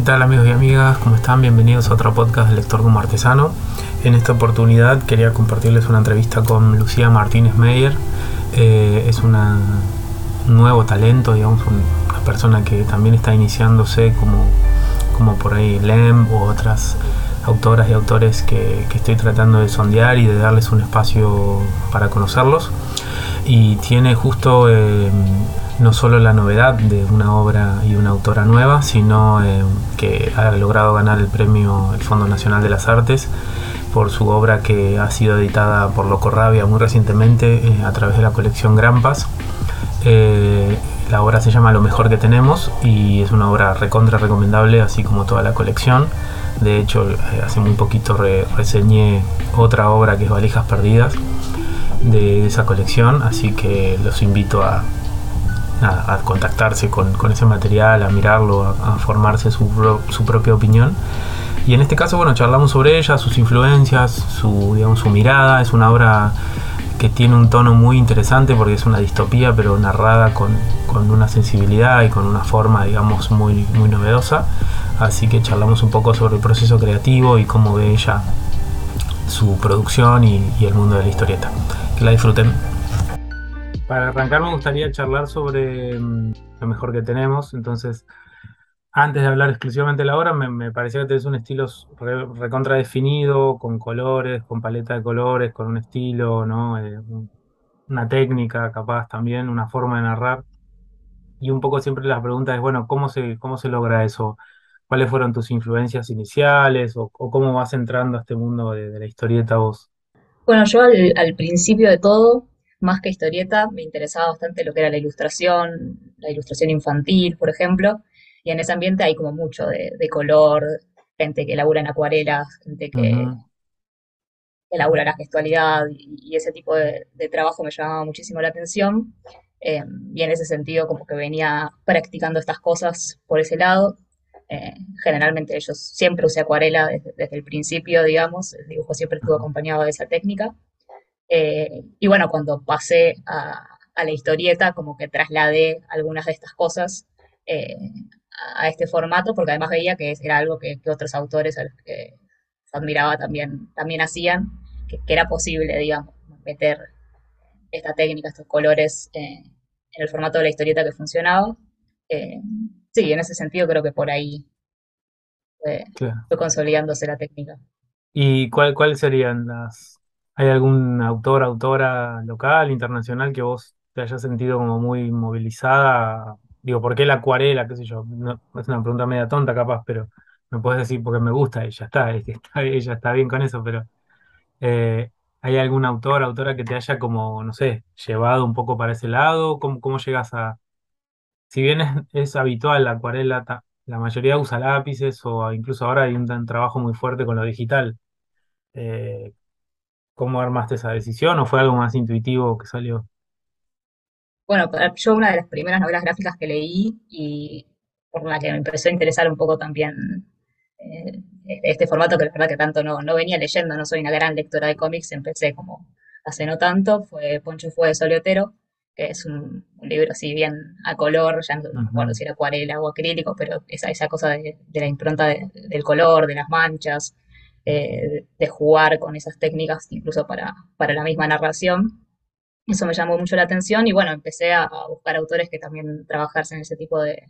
¿Qué tal amigos y amigas? ¿Cómo están? Bienvenidos a otro podcast de Lector como Artesano. En esta oportunidad quería compartirles una entrevista con Lucía Martínez Meyer. Eh, es una, un nuevo talento, digamos, una persona que también está iniciándose como, como por ahí Lem u otras autoras y autores que, estoy tratando de sondear y de darles un espacio para conocerlos. Y tiene justo eh, no solo la novedad de una obra y una autora nueva, sino eh, que ha logrado ganar el premio el Fondo Nacional de las Artes por su obra que ha sido editada por Loco Rabia muy recientemente eh, a través de la colección Grampas. Eh, la obra se llama Lo mejor que tenemos y es una obra recontra recomendable, así como toda la colección. De hecho, hace muy poquito reseñé otra obra que es Valijas Perdidas de esa colección, así que los invito a, a, contactarse con, ese material, a mirarlo, a, formarse su, propia opinión. Y en este caso, bueno, charlamos sobre ella, sus influencias, su, digamos, su mirada. Es una obra que tiene un tono muy interesante porque es una distopía, pero narrada con, una sensibilidad y con una forma, digamos, muy, muy novedosa. Así que charlamos un poco sobre el proceso creativo y cómo ve ella su producción y el mundo de la historieta. Que la disfruten. Para arrancar me gustaría charlar sobre mm, lo mejor que tenemos, entonces antes de hablar exclusivamente de la obra, me, parecía que tenés un estilo recontra con colores, con paleta de colores, con un estilo, ¿no? Eh, una técnica capaz también, una forma de narrar. Y un poco siempre la pregunta es, bueno, ¿cómo se, cómo se logra eso? ¿Cuáles fueron tus influencias iniciales o, cómo vas entrando a este mundo de, la historieta vos? Bueno, yo al principio de todo más que historieta, me interesaba bastante lo que era la ilustración, la ilustración infantil, por ejemplo, y en ese ambiente hay como mucho de, color, gente que labura en acuarelas, gente que, elabora la gestualidad y, ese tipo de, trabajo me llamaba muchísimo la atención. Eh, y en ese sentido como que venía practicando estas cosas por ese lado. Eh, generalmente yo siempre usé acuarela desde, desde, el principio, digamos, el dibujo siempre estuvo acompañado de esa técnica. Eh, y bueno, cuando pasé a, la historieta, como que trasladé algunas de estas cosas eh, a este formato, porque además veía que era algo que, otros autores a los que admiraba también, también hacían, que, era posible, digamos, meter esta técnica, estos colores eh, en el formato de la historieta que funcionaba. sí, en ese sentido creo que por ahí fue consolidándose la técnica. ¿Y cuál, cuáles serían las, ¿Hay algún autor, autora local, internacional que vos te hayas sentido como muy movilizada? Digo, ¿por qué la acuarela? ¿Qué sé yo? es una pregunta media tonta capaz, pero me puedes decir porque me gusta y ya está, ella está bien con eso, pero eh, ¿hay algún autor, autora que te haya como, no sé, llevado un poco para ese lado? ¿Cómo, cómo llegas a...? Si bien es, habitual la acuarela, la mayoría usa lápices o incluso ahora hay un, trabajo muy fuerte con lo digital. Eh, ¿Cómo armaste esa decisión o fue algo más intuitivo que salió? Bueno, yo una de las primeras novelas gráficas que leí y por la que me empezó a interesar un poco también eh, este formato que la verdad que tanto no, no venía leyendo, no soy una gran lectora de cómics, empecé como hace no tanto, fue Poncho Fue de Soliotero, que es un, libro así bien a color, ya no recuerdo si era acuarela o acrílico, pero esa, esa cosa de, la impronta del color, de las manchas, eh, de jugar con esas técnicas incluso para, para la misma narración. Eso me llamó mucho la atención y bueno, empecé a, buscar autores que también trabajasen en ese tipo de,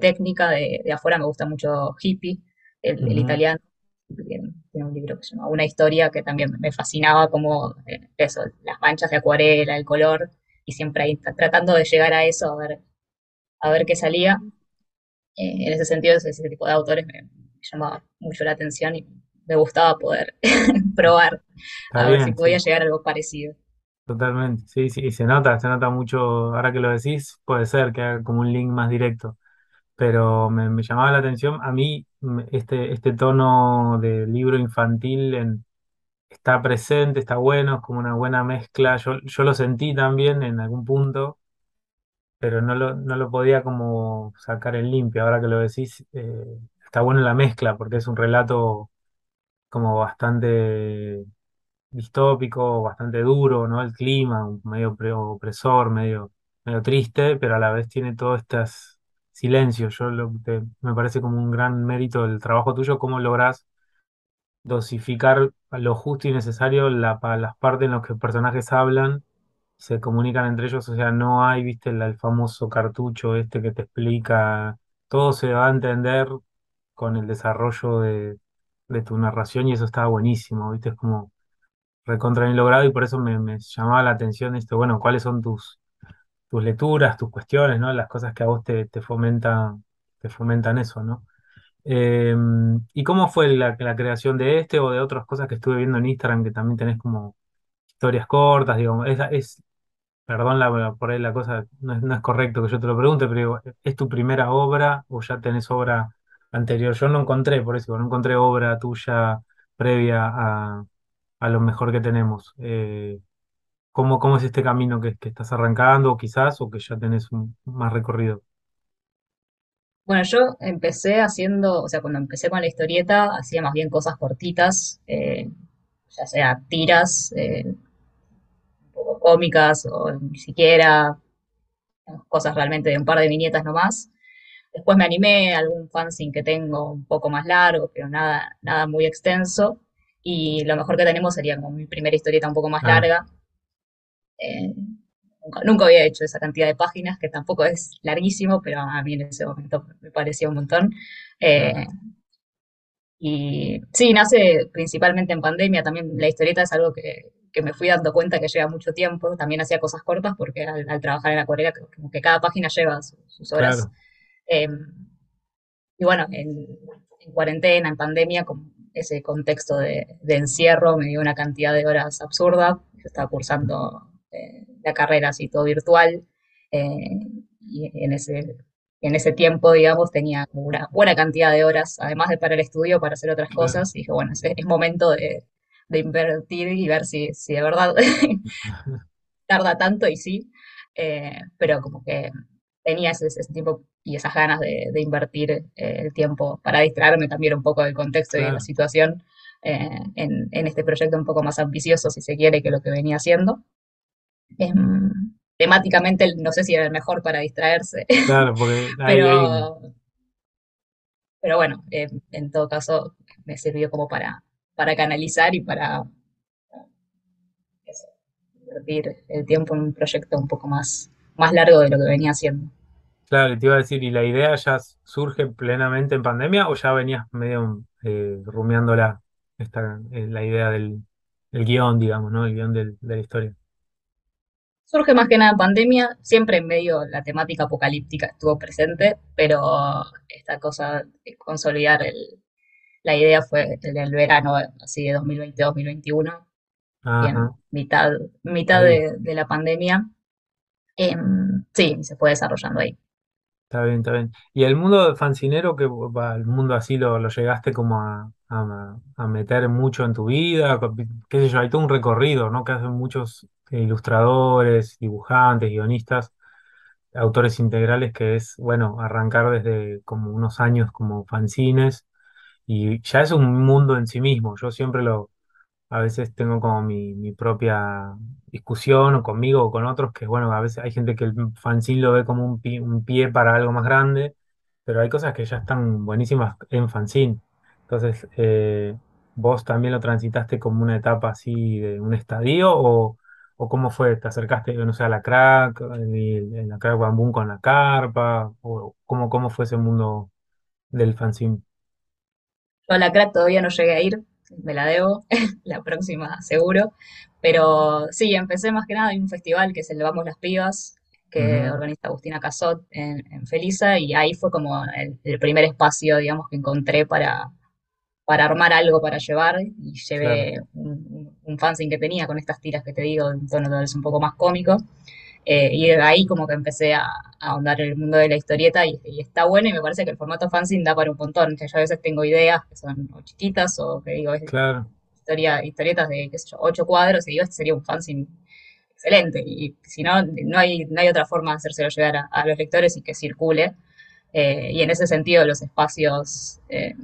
técnica. De, afuera me gusta mucho Hippie, el, italiano. Tiene, un libro que se llama Una historia que también me fascinaba como eh, eso, las manchas de acuarela, el color, y siempre ahí tratando de llegar a eso, a ver, a ver qué salía. Eh, en ese sentido, ese, tipo de autores me, me llamaba mucho la atención y me gustaba poder probar a ver si podía llegar a algo parecido. Totalmente, sí, sí, se nota, se nota mucho, ahora que lo decís, puede ser que haga como un link más directo, pero me, llamaba la atención, a mí este, este tono de libro infantil en, está presente, está bueno, es como una buena mezcla, yo, yo lo sentí también en algún punto, pero no lo, no lo podía como sacar en limpio, ahora que lo decís, eh, está bueno la mezcla, porque es un relato como bastante distópico, bastante duro, ¿no? El clima, medio opresor, medio, medio triste, pero a la vez tiene todas estas silencio. Yo lo, me parece como un gran mérito del trabajo tuyo, cómo lográs dosificar lo justo y necesario la, para las partes en las que personajes hablan, se comunican entre ellos, o sea, no hay, viste, el famoso cartucho este que te explica, todo se va a entender con el desarrollo de, de tu narración y eso estaba buenísimo, viste, es como recontra bien logrado y por eso me, llamaba la atención esto, bueno, cuáles son tus, tus lecturas, tus cuestiones, ¿no? Las cosas que a vos te, te fomentan, te fomentan eso, ¿no? Eh, ¿y cómo fue la, creación de este o de otras cosas que estuve viendo en Instagram que también tenés como historias cortas, digamos? Es, es, perdón por ahí la cosa, no es, no es correcto que yo te lo pregunte, pero digo, ¿es tu primera obra o ya tenés obra anterior? Yo no encontré, por eso, no encontré obra tuya previa a, a lo mejor que tenemos. Eh, ¿cómo, cómo es este camino que, estás arrancando, quizás, o que ya tenés un, más recorrido? Bueno, yo empecé haciendo, o sea, cuando empecé con la historieta, hacía más bien cosas cortitas, eh, ya sea tiras, eh, un poco cómicas o ni siquiera cosas realmente de un par de viñetas nomás. Después me animé a algún fanzine que tengo un poco más largo, pero nada, nada muy extenso. Y lo mejor que tenemos sería como mi primera historieta un poco más Ah, larga. Eh, nunca, nunca había hecho esa cantidad de páginas, que tampoco es larguísimo, pero a mí en ese momento me parecía un montón. Eh, y sí, nace principalmente en pandemia. También la historieta es algo que, que me fui dando cuenta que lleva mucho tiempo. También hacía cosas cortas porque al, al trabajar en acuarela, como que cada página lleva su- sus horas. claro, Eh, y bueno, en, en cuarentena, en pandemia, con ese contexto de, de encierro, me dio una cantidad de horas absurda. Yo estaba cursando eh, la carrera así todo virtual. eh, y en ese, en ese tiempo, digamos, tenía una buena cantidad de horas, además de para el estudio, para hacer otras claro. cosas. Y dije, bueno, es, es momento de, de invertir y ver si, si de verdad tarda tanto y sí, eh, pero como que tenía ese, ese tiempo y esas ganas de, de invertir eh, el tiempo para distraerme también un poco del contexto y de la situación eh, en, en este proyecto un poco más ambicioso, si se quiere, que lo que venía haciendo. Em, temáticamente no sé si era el mejor para distraerse, Claro, porque hay, hay, pero, bueno, eh, en todo caso me sirvió como para, para canalizar y para eso, invertir el tiempo en un proyecto un poco más, más largo de lo que venía haciendo. Claro, y te iba a decir, ¿y la idea ya surge plenamente en pandemia o ya venías medio eh, rumiándola, esta, eh, la idea del, del guion, digamos, ¿no? El guion del- de la historia. Surge más que nada en pandemia, siempre en medio la temática apocalíptica estuvo presente, pero esta cosa de consolidar el- la idea fue en el verano, así de 2020-2021, Ajá, bien, mitad, mitad ahí. de, de la pandemia. Em, sí, se fue desarrollando ahí. Está bien, está bien. Y el mundo fancinero, que va, el mundo así lo, lo llegaste como a, a- meter mucho en tu vida, qué sé yo, hay todo un recorrido, ¿no? Que hacen muchos ilustradores, dibujantes, guionistas, autores integrales, que es, bueno, arrancar desde como unos años como fanzines, y ya es un mundo en sí mismo. Yo siempre lo, a veces tengo como mi, mi propia discusión o conmigo o con otros, que bueno, a veces hay gente que el fanzine lo ve como un un pie para algo más grande, pero hay cosas que ya están buenísimas en fanzine. Entonces, eh, ¿vos también lo transitaste como una etapa así de un estadio o, o cómo fue? ¿Te acercaste, no sé, a la crack, en en la crack bambú con la carpa? ¿O cómo, cómo fue ese mundo del fanzine? Yo a la crack todavía no llegué a ir, me la debo, la próxima seguro. Pero sí, empecé más que nada en un festival que es el Vamos las Pibas, que organiza Agustina Casot en, en Felisa, y ahí fue como el, el primer espacio, digamos, que encontré para, para armar algo para llevar, y llevé un, un, un fanzine que tenía con estas tiras que te digo, de un tono tal vez un poco más cómico, eh, y de ahí como que empecé a, a ahondar en el mundo de la historieta y, y está bueno y me parece que el formato fanzine da para un montón. Que yo a veces tengo ideas que son o chiquitas o que digo, es claro, historia, historietas de, qué sé yo, ocho cuadros y digo, este sería un fanzine excelente. Y si no, no hay, no hay otra forma de hacérselo llegar a, a los lectores y que circule. Eh, y en ese sentido los espacios... Eh,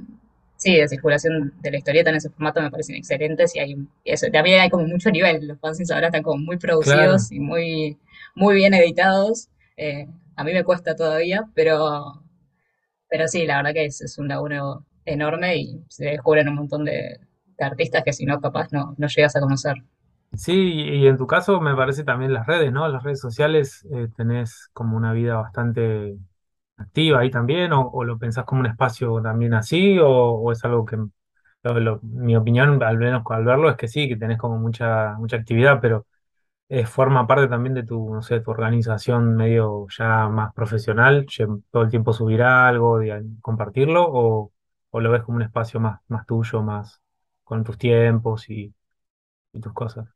Sí, de circulación de la historieta en ese formato me parecen excelentes y hay eso, también hay como mucho nivel. Los fanzines ahora están como muy claro. producidos y muy, muy bien editados. Eh, a mí me cuesta todavía, pero, pero sí, la verdad que es, es un laburo enorme y se descubren un montón de, de artistas que si no, capaz no, no llegas a conocer. Sí, y en tu caso me parece también las redes, ¿no? Las redes sociales eh, tenés como una vida bastante activa ahí también, o, lo pensás como un espacio también así, o, o es algo que, mi opinión, al menos al verlo, es que sí, que tenés como mucha, mucha actividad, pero eh, forma parte también de tu, no sé, tu organización medio ya más profesional, todo el tiempo subir algo, de- compartirlo, o, o lo ves como un espacio más, más tuyo, más con tus tiempos y, y tus cosas.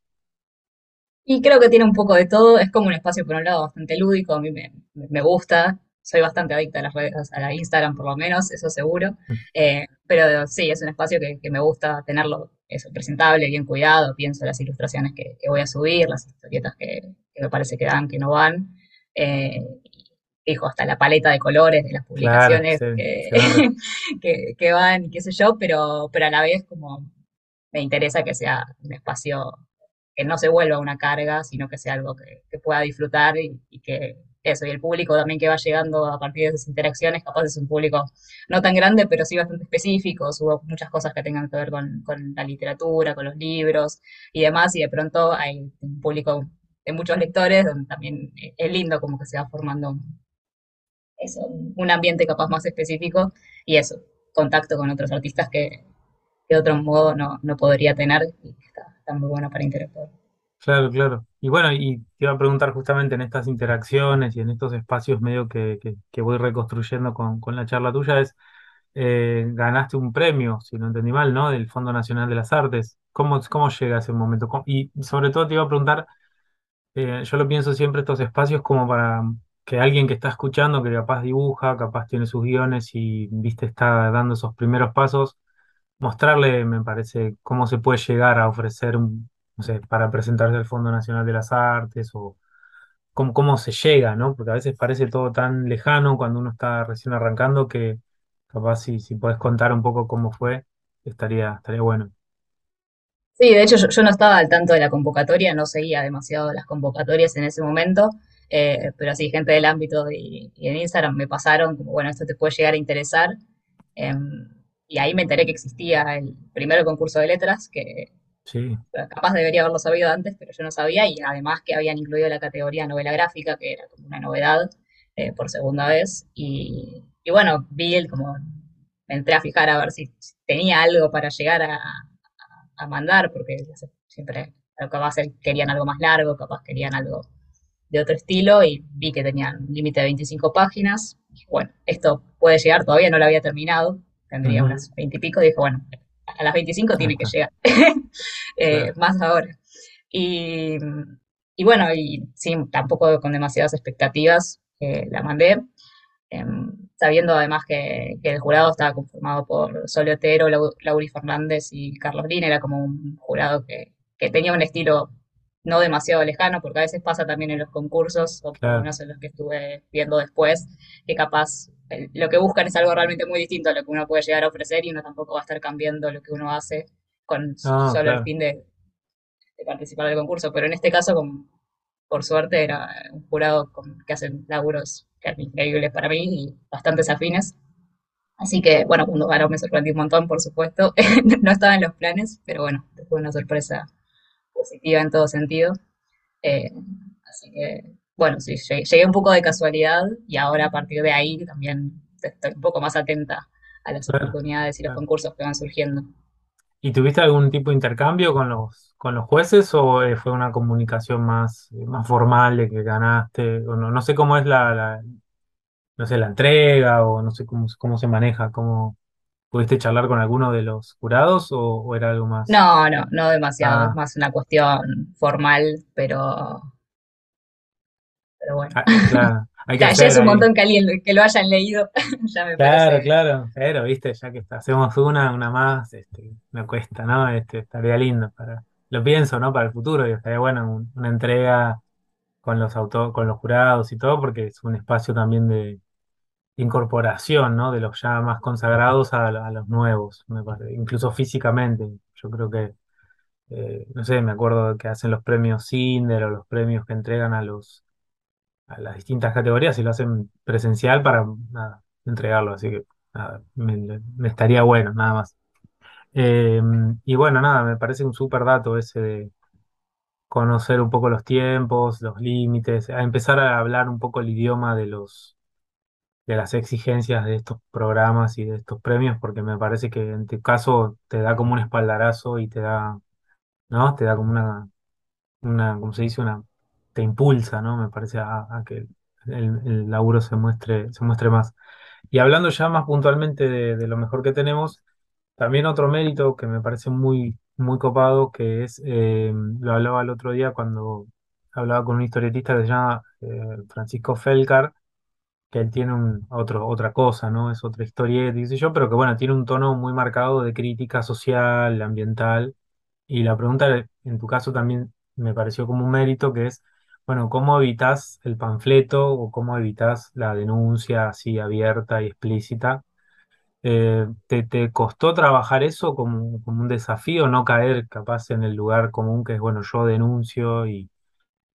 Y creo que tiene un poco de todo, es como un espacio por un lado bastante lúdico, a mí me, me gusta, soy bastante adicta a las redes, a la Instagram por lo menos, eso seguro, Eh, pero sí, es un espacio que, que me gusta tenerlo eso, presentable, bien cuidado, pienso las ilustraciones que, que voy a subir, las historietas que, que me parece que dan, que no van, eh, dijo, hasta la paleta de colores de las Claro, publicaciones que, van re- que, que van, y qué sé yo, pero, pero a la vez como me interesa que sea un espacio que no se vuelva una carga, sino que sea algo que, que pueda disfrutar y, y que eso, y el público también que va llegando a partir de esas interacciones, capaz es un público no tan grande, pero sí bastante específico, subo muchas cosas que tengan que ver con, la literatura, con los libros y demás, y de pronto hay un público de muchos lectores, donde también es lindo como que se va formando eso, un ambiente capaz más específico y eso, contacto con otros artistas que, de otro modo no, no podría tener y está, está muy bueno para interactuar. Claro, claro. Y bueno, y te iba a preguntar justamente en estas interacciones y en estos espacios medio que, que, voy reconstruyendo con, con la charla tuya, es, eh, ganaste un premio, si no entendí mal, ¿no? Del Fondo Nacional de las Artes. ¿Cómo, cómo llega ese momento? ¿Cómo- Y sobre todo te iba a preguntar, eh, yo lo pienso siempre estos espacios como para que alguien que está escuchando, que capaz dibuja, capaz tiene sus guiones y, viste, está dando esos primeros pasos mostrarle, me parece, cómo se puede llegar a ofrecer, un- no sé, para presentarse al Fondo Nacional de las Artes o cómo, cómo se llega, ¿no? Porque a veces parece todo tan lejano cuando uno está recién arrancando que capaz si, si podés contar un poco cómo fue, estaría, estaría bueno. Sí, de hecho yo, no estaba al tanto de la convocatoria, no seguía demasiado las convocatorias en ese momento, eh, pero sí, gente del ámbito y, en Instagram me pasaron como, bueno, esto te puede llegar a interesar. em, y ahí me enteré que existía el primer concurso de letras, que Sí, capaz debería haberlo sabido antes, pero yo no sabía, y además que habían incluido la categoría novela gráfica, que era como una novedad eh, por segunda vez. Y, y bueno, vi el como, me entré a fijar a ver si tenía algo para llegar a, a mandar, porque siempre capaz querían algo más largo, capaz querían algo de otro estilo, y vi que tenían un límite de 25 páginas. Y bueno, esto puede llegar, todavía no lo había terminado, tendría unas 20 y pico, dije, bueno, a las 25 tiene que llegar, eh, más ahora. Y, y bueno, y sí, tampoco con demasiadas expectativas eh, la mandé, em, sabiendo además que, que el jurado estaba conformado por Sole Otero, Lau- Lauri Fernández y Carlos Lina, era como un jurado que, que tenía un estilo no demasiado lejano, porque a veces pasa también en los concursos, o claro. menos en los que estuve viendo después, que capaz lo que buscan es algo realmente muy distinto a lo que uno puede llegar a ofrecer y uno tampoco va a estar cambiando lo que uno hace con No, solo el fin de, de participar del concurso, pero en este caso, por suerte, era un jurado con- que hacen laburos increíbles para mí y bastante afines. Así que, bueno, cuando ganó me sorprendí un montón, por supuesto. No estaba en los planes, pero bueno, fue una sorpresa positiva en todo sentido. Eh, así que, bueno, sí, llegué, llegué un poco de casualidad y ahora a partir de ahí también estoy un poco más atenta a las Claro, oportunidades y los claro. concursos que van surgiendo. ¿Y tuviste algún tipo de intercambio con los, con los jueces o eh, fue una comunicación más, eh, más formal de que ganaste? O no, no sé cómo es la, la- no sé, la entrega o no sé cómo, cómo se maneja, cómo pudiste charlar con alguno de los jurados o, o era algo más. No, no, no demasiado, es Ah, más una cuestión formal, pero, pero bueno. ah, claro, hay que Ya, ya es un ahí. montón que alguien que lo hayan leído, ya me Claro, parece. claro, pero viste, ya que hacemos una, una más, este, me cuesta, ¿no? Este, estaría lindo para, lo pienso, ¿no? Para el futuro, y estaría bueno un- una entrega con los auto, con los jurados y todo, porque es un espacio también de incorporación, ¿no? De los ya más consagrados a, a los nuevos, me parece, incluso físicamente. Yo creo que, eh, no sé, me acuerdo que hacen los premios Cinder o los premios que entregan a los, a las distintas categorías y lo hacen presencial para, nada, entregarlo, así que nada, me, estaría bueno, nada más. Eh, y bueno, nada, me parece un súper dato ese de conocer un poco los tiempos, los límites, a empezar a hablar un poco el idioma de los de las exigencias de estos programas y de estos premios, porque me parece que en tu caso te da como un espaldarazo y te da, ¿no? Te da como una, una, ¿cómo se dice? Una, te impulsa, ¿no? Me parece a, que el, laburo se muestre, se muestre más. Y hablando ya más puntualmente de, de lo mejor que tenemos, también otro mérito que me parece muy, muy copado, que es, eh, lo hablaba el otro día cuando hablaba con un historietista que se llama eh, Francisco Felcar, que él tiene un, otro, otra cosa, ¿no? Es otra historieta, dice yo, pero que bueno, tiene un tono muy marcado de crítica social, ambiental. Y la pregunta, en tu caso, también me pareció como un mérito, que es, bueno, ¿cómo evitas el panfleto o cómo evitas la denuncia así abierta y explícita? Eh, ¿te, te costó trabajar eso como, como un desafío, no caer capaz en el lugar común que es, bueno, yo denuncio y,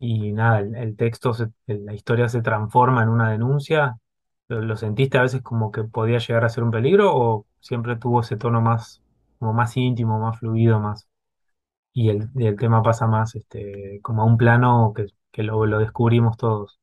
y nada, el, texto, la historia se transforma en una denuncia? ¿Lo, sentiste a veces como que podía llegar a ser un peligro o siempre tuvo ese tono más, como más íntimo, más fluido, más, y el, y tema pasa más este, como a un plano que, lo, descubrimos todos?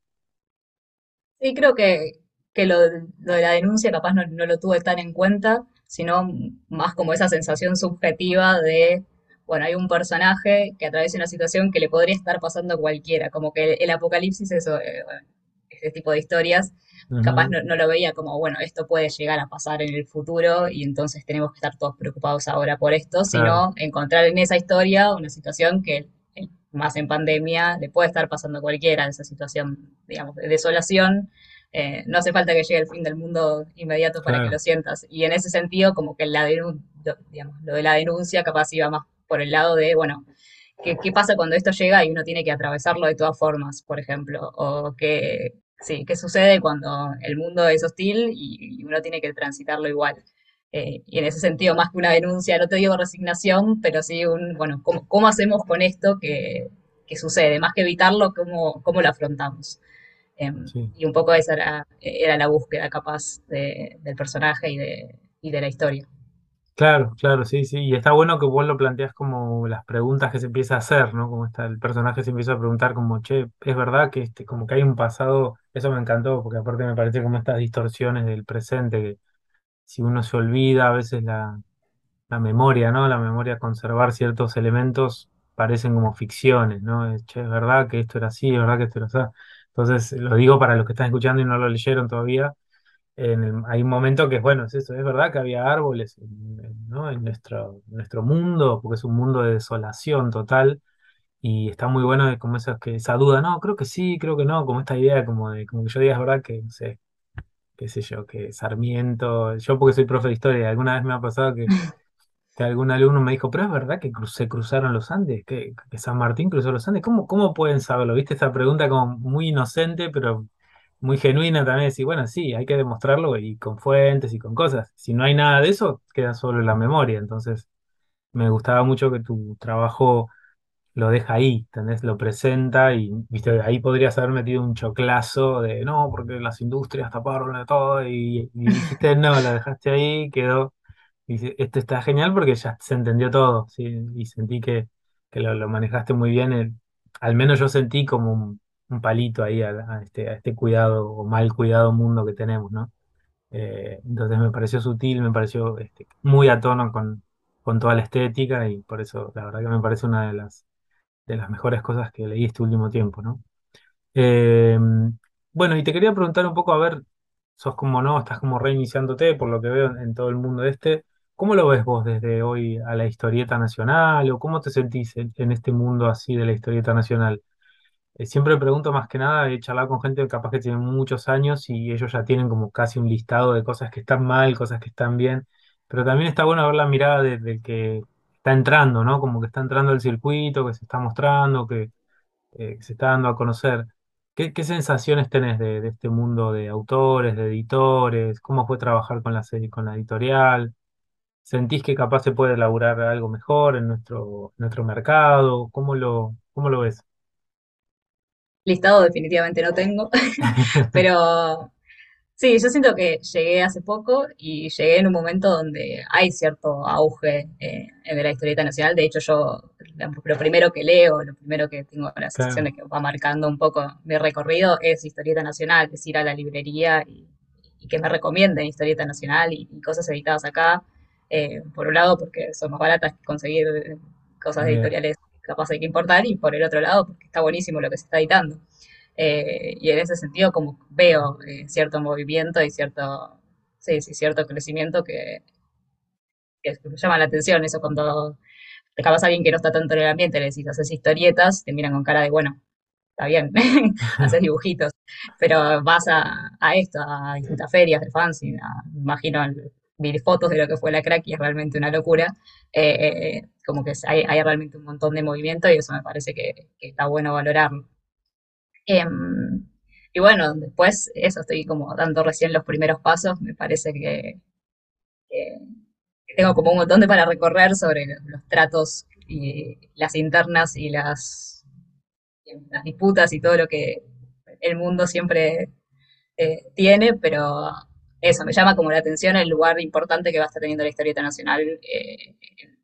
Sí, creo que, que lo, lo de la denuncia capaz no, no lo tuve tan en cuenta, sino más como esa sensación subjetiva de, bueno, hay un personaje que atraviesa una situación que le podría estar pasando a cualquiera, como que el, el apocalipsis, eso, eh, bueno, ese tipo de historias, capaz no, no lo veía como, bueno, esto puede llegar a pasar en el futuro y entonces tenemos que estar todos preocupados ahora por esto, claro, sino encontrar en esa historia una situación que, eh, más en pandemia, le puede estar pasando a cualquiera, esa situación, digamos, de desolación. Eh, no hace falta que llegue el fin del mundo inmediato para que lo claro, sientas. Y en ese sentido, como que la digamos, lo de la denuncia capaz iba más por el lado de, bueno, ¿qué, qué pasa cuando esto llega y uno tiene que atravesarlo de todas formas, por ejemplo? O que, sí, qué sucede cuando el mundo es hostil y, y uno tiene que transitarlo igual. Eh, y en ese sentido, más que una denuncia, no te digo resignación, pero sí un, bueno, ¿cómo, cómo hacemos con esto que, que sucede? Más que evitarlo, ¿cómo, cómo lo afrontamos? Sí. y un poco esa era, era la búsqueda capaz de- del personaje y de, y de la historia. Claro, claro, sí, sí. Y está bueno que vos lo planteas como las preguntas que se empieza a hacer, ¿no? Como está, el personaje se empieza a preguntar como, che, es verdad que este, como que hay un pasado, eso me encantó, porque aparte me parece como estas distorsiones del presente, que si uno se olvida a veces la, la memoria, ¿no? La memoria, conservar ciertos elementos parecen como ficciones, ¿no? Che, es verdad que esto era así, es verdad que esto era así. Entonces, lo digo para los que están escuchando y no lo leyeron todavía en el- hay un momento que es bueno, es eso, es verdad que había árboles en, ¿no? en nuestro, nuestro mundo, porque es un mundo de desolación total, y está muy bueno de como que, esa duda, no, creo que sí, creo que no, como esta idea como de, como que yo diga es verdad que, no sé, qué sé yo, que Sarmiento, yo porque soy profe de historia, alguna vez me ha pasado que que algún alumno me dijo, pero es verdad que cru- se cruzaron los Andes, que, que San Martín cruzó los Andes, ¿cómo, cómo pueden saberlo? ¿Viste esa pregunta como muy inocente, pero muy genuina también? Decir, bueno, sí, hay que demostrarlo y con fuentes y con cosas. Si no hay nada de eso, queda solo la memoria. Entonces, me gustaba mucho que tu trabajo lo deja ahí, ¿entendés? Lo presenta y, viste, ahí podrías haber metido un choclazo de, no, porque las industrias taparon de todo y, y dijiste, no, lo dejaste ahí, quedó. Dice, esto está genial porque ya se entendió todo, ¿sí? Y sentí que, que lo, manejaste muy bien. el- al menos yo sentí como un, un palito ahí a, este, a este cuidado o mal cuidado mundo que tenemos, ¿no? Eh, entonces me pareció sutil, me pareció este, muy a tono con, con toda la estética y por eso la verdad que me parece una de las, de las mejores cosas que leí este último tiempo, ¿no? Eh, bueno, y te quería preguntar un poco, a ver, sos como no, estás como reiniciándote, por lo que veo en, todo el mundo este. ¿Cómo lo ves vos desde hoy a la historieta nacional o cómo te sentís en, en este mundo así de la historieta nacional? Eh, siempre pregunto más que nada, he charlado con gente capaz que tiene muchos años y ellos ya tienen como casi un listado de cosas que están mal, cosas que están bien, pero también está bueno ver la mirada de- del que está entrando, ¿no? Como que está entrando el circuito, que se está mostrando, que eh, se está dando a conocer. ¿Qué, sensaciones tenés de, este mundo de autores, de editores? ¿Cómo fue trabajar con la con la editorial? ¿Sentís que capaz se puede elaborar algo mejor en nuestro, nuestro mercado? ¿Cómo lo, cómo lo ves? Listado definitivamente no tengo, pero Sí, yo siento que llegué hace poco y llegué en un momento donde hay cierto auge eh, de la historieta nacional. De hecho, yo lo primero que leo, lo primero que tengo la sensación Claro. de que va marcando un poco mi recorrido es historieta nacional, es ir a la librería y, y que me recomienden historieta nacional y, y cosas editadas acá. Eh, por un lado, porque son más baratas que conseguir eh, cosas de editoriales capaz hay que importar, y por el otro lado, porque está buenísimo lo que se está editando. Eh, y en ese sentido, como veo eh, cierto movimiento y cierto, sí, sí, cierto crecimiento que, que llama la atención. Eso cuando capaz alguien que no está tanto en el ambiente, le decís, haces historietas, te miran con cara de, bueno, está bien, haces dibujitos. Pero vas a, a esto, a distintas ferias de me imagino el- vi fotos de lo que fue la crack y es realmente una locura. Eh, eh, como que hay, hay realmente un montón de movimiento y eso me parece que, está bueno valorarlo. Em, y bueno, después eso estoy como dando recién los primeros pasos, me parece que, tengo como un montón de para recorrer sobre los, tratos y las internas y las, disputas y todo lo que el mundo siempre eh, tiene, pero eso, me llama como la atención el lugar importante que va a estar teniendo la historieta nacional eh, en,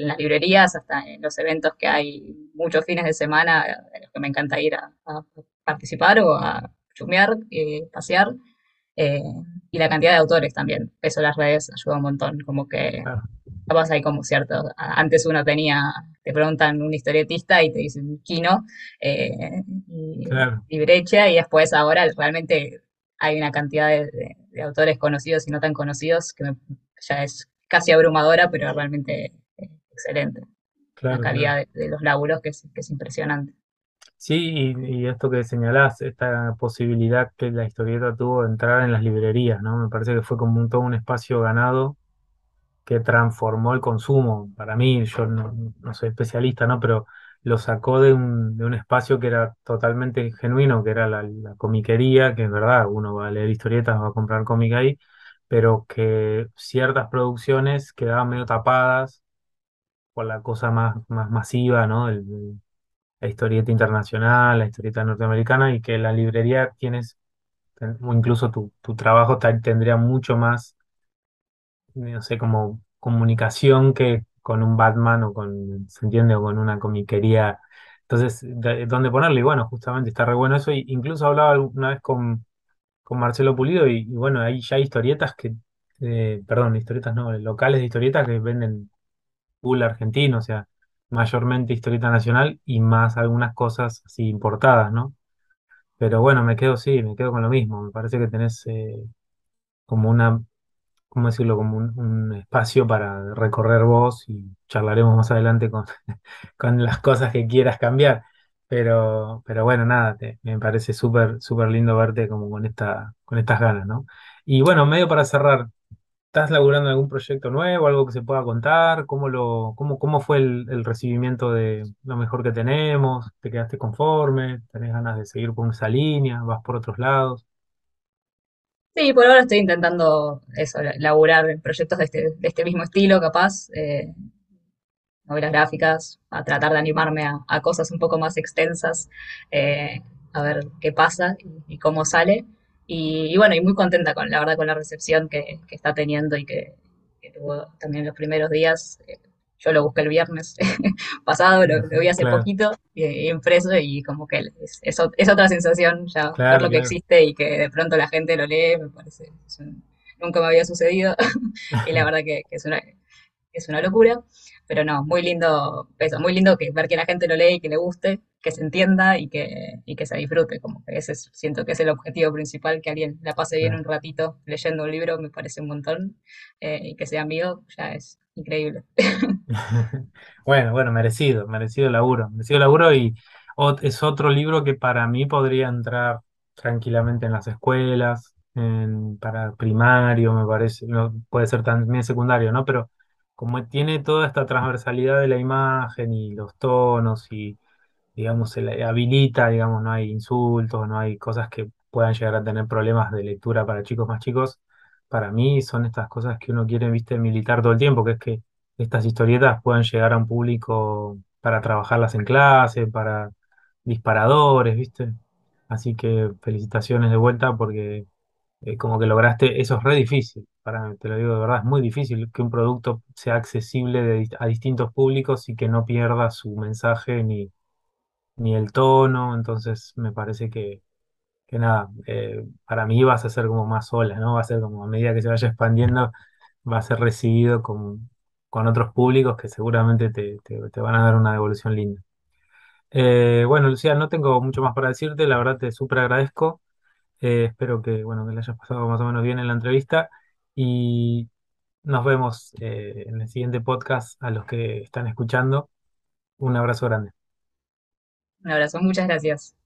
en las librerías, hasta en los eventos que hay muchos fines de semana, a los que me encanta ir a, a participar o a chumear, eh, pasear, eh, y la cantidad de autores también. Eso las redes ayuda un montón, como que Claro. capaz hay como cierto, antes uno tenía, te preguntan un historietista y te dicen Kino eh, y, Claro. y Breccia, y después ahora realmente hay una cantidad de, de- de autores conocidos y no tan conocidos que me- ya es casi abrumadora, pero realmente eh, excelente. La claro. calidad de, de los lábulos que es, que es impresionante. Sí, y, y esto que señalás, esta posibilidad que la historieta tuvo de entrar en las librerías, ¿no? Me parece que fue como un, todo un espacio ganado que transformó el consumo. Para mí, yo no, no soy especialista, ¿no? Pero lo sacó de un, de un espacio que era totalmente genuino, que era la, comiquería, que es verdad, uno va a leer historietas, va a comprar cómic ahí, pero que ciertas producciones quedaban medio tapadas por la cosa más, más masiva, ¿no? El- la historieta internacional, la historieta norteamericana, y que la librería tienes, o incluso tu, tu trabajo tendría mucho más no sé, como comunicación que con un Batman o con, ¿se entiende? O con una comiquería. Entonces, de- ¿dónde ponerle? Y bueno, justamente está re bueno eso. Incluso hablaba una vez con, con Marcelo Pulido y, y bueno, ahí ya hay historietas que, eh, perdón, historietas no, locales de historietas que venden full argentino, o sea, mayormente historieta nacional y más algunas cosas así importadas, ¿no? Pero bueno, me quedo, sí, me quedo con lo mismo. Me parece que tenés eh, como una ¿cómo decirlo? Como un, espacio para recorrer vos y charlaremos más adelante con, con las cosas que quieras cambiar. Pero, pero bueno, nada, me parece súper, súper lindo verte como con esta, con estas ganas, ¿no? Y bueno, medio para cerrar, ¿estás laburando algún proyecto nuevo, algo que se pueda contar? ¿Cómo lo, cómo, cómo fue el, recibimiento de lo mejor que tenemos? ¿Te quedaste conforme? ¿Tenés ganas de seguir por esa línea? ¿Vas por otros lados? Sí, por ahora estoy intentando eso, la- laburar proyectos de este, de este mismo estilo, capaz, eh, novelas gráficas, a tratar de animarme a, cosas un poco más extensas, eh, a ver qué pasa y, cómo sale. Y, bueno, y muy contenta con la verdad con la recepción que, está teniendo y que, que tuvo también los primeros días. Eh, Yo lo busqué el viernes pasado, lo, lo vi hace Claro, poquito eh, impreso y como que es, es ot- es otra sensación ya ver claro, lo que existe y que de pronto la gente lo lee, me parece, un- nunca me había sucedido. Y la verdad que, que es una, es una locura, pero no, muy lindo eso, muy lindo que ver que la gente lo lee y que le guste, que se entienda y que, y que se disfrute, como que ese es- siento que es el objetivo principal, que alguien la pase bien un ratito leyendo un libro, me parece un montón, eh, y que sea amigo, ya es increíble. Bueno, bueno, merecido, merecido laburo, merecido laburo y ot- es otro libro que para mí podría entrar tranquilamente en las escuelas, en- para primario, me parece, no, puede ser también secundario, ¿no? Pero como tiene toda esta transversalidad de la imagen y los tonos y digamos, se habilita, digamos, no hay insultos, no hay cosas que puedan llegar a tener problemas de lectura para chicos más chicos. Para mí son estas cosas que uno quiere, viste, militar todo el tiempo, que es que estas historietas puedan llegar a un público para trabajarlas en clase, para disparadores, viste. Así que felicitaciones de vuelta porque eh, como que lograste, eso es re difícil, para, te lo digo de verdad, es muy difícil que un producto sea accesible a distintos públicos y que no pierda su mensaje ni, ni el tono, entonces me parece que, que nada, eh, para mí vas a ser como más sola, ¿no? Va a ser como a medida que se vaya expandiendo, va a ser recibido con, con otros públicos que seguramente te, te, te van a dar una devolución linda. Eh, bueno, Lucía, no tengo mucho más para decirte, la verdad te súper agradezco. Eh, espero que, bueno, que le hayas pasado más o menos bien en la entrevista y nos vemos eh, en el siguiente podcast a los que están escuchando. Un abrazo grande. Un abrazo, muchas gracias.